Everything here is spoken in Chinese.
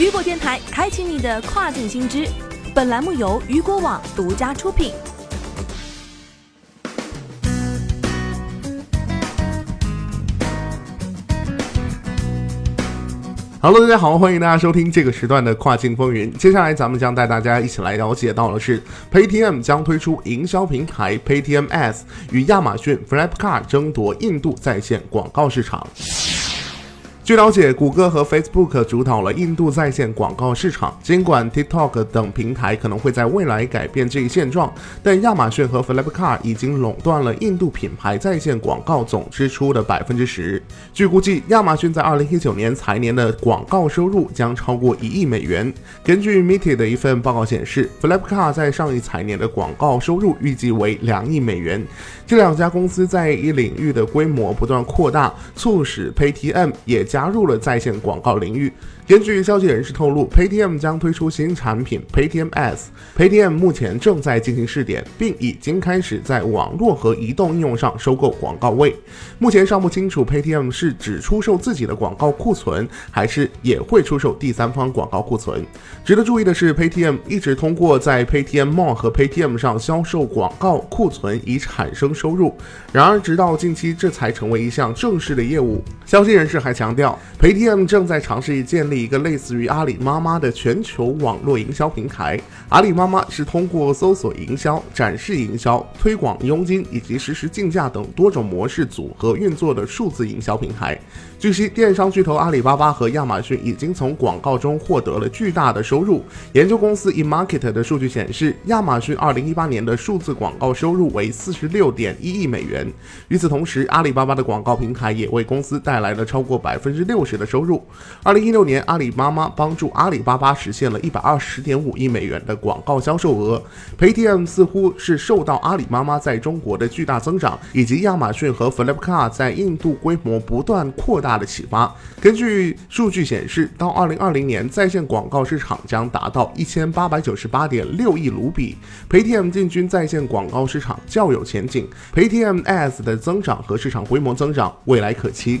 雨果电台开启你的跨境新知。本栏目由雨果网独家出品。Hello，大家好，欢迎大家收听这个时段的跨境风云。接下来，咱们将带大家一起来了解到的是，Paytm 将推出营销平台 Paytm S，与亚马逊、Flipkart 争夺印度在线广告市场。据了解，谷歌和 Facebook 主导了印度在线广告市场。尽管 TikTok 等平台可能会在未来改变这一现状，但亚马逊和 Flipkart 已经垄断了印度品牌在线广告总支出的百分之十。据估计，亚马逊在二零一九年财年的广告收入将超过一亿美元。根据 Meet 的一份报告显示，Flipkart 在上一财年的广告收入预计为两亿美元。这两家公司在一领域的规模不断扩大，促使 Paytm 也加入了在线广告领域。根据消息人士透露，Paytm 将推出新产品 Paytm S。Paytm 目前正在进行试点，并已经开始在网络和移动应用上收购广告位。目前尚不清楚 Paytm 是只出售自己的广告库存，还是也会出售第三方广告库存。值得注意的是，Paytm 一直通过在 Paytm Mall 和 Paytm 上销售广告库存以产生收入。然而，直到近期，这才成为一项正式的业务。消息人士还强调，Paytm 正在尝试建立。一个类似于阿里妈妈的全球网络营销平台。阿里妈妈是通过搜索营销、展示营销、推广佣金以及实时竞价等多种模式组合运作的数字营销平台。据悉，电商巨头阿里巴巴和亚马逊已经从广告中获得了巨大的收入。研究公司 eMarket 的数据显示，亚马逊2018年的数字广告收入为46.1亿美元。与此同时，阿里巴巴的广告平台也为公司带来了超过百分分之六十的收入。2016年。阿里妈妈帮助阿里巴巴实现了一百二十点五亿美元的广告销售额。Paytm 似乎是受到阿里妈妈在中国的巨大增长，以及亚马逊和 Flipkart 在印度规模不断扩大的启发。根据数据显示，到二零二零年，在线广告市场将达到一千八百九十八点六亿卢比。Paytm 进军在线广告市场较有前景。Paytm S 的增长和市场规模增长未来可期。